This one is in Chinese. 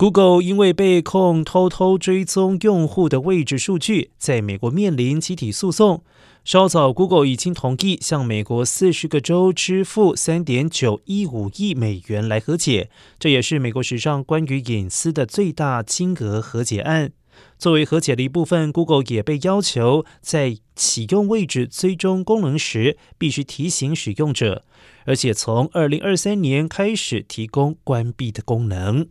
google 因为被控偷偷追踪用户的位置数据在美国面临集体诉讼。稍早 google 已经同意向美国四十个州支付三点九一五亿美元来和解这也是美国史上关于隐私的最大金额和解案。作为和解的一部分 google 也被要求在启用位置追踪功能时必须提醒使用者而且从二零二三年开始提供关闭的功能。